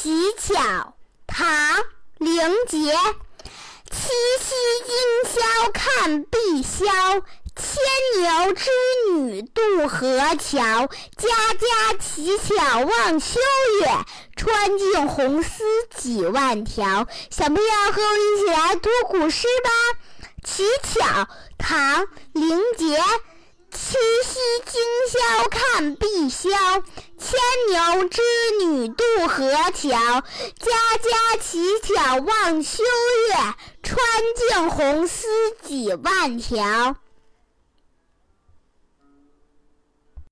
乞巧，唐·林杰。七夕今宵看碧霄，牵牛织女渡河桥。家家乞巧望秋月，穿尽红丝几万条。小朋友和我一起来读古诗吧。乞巧，唐·林杰。七夕今宵看碧霄，牵牛织女渡河桥。家家乞巧望秋月，穿尽红丝几万条。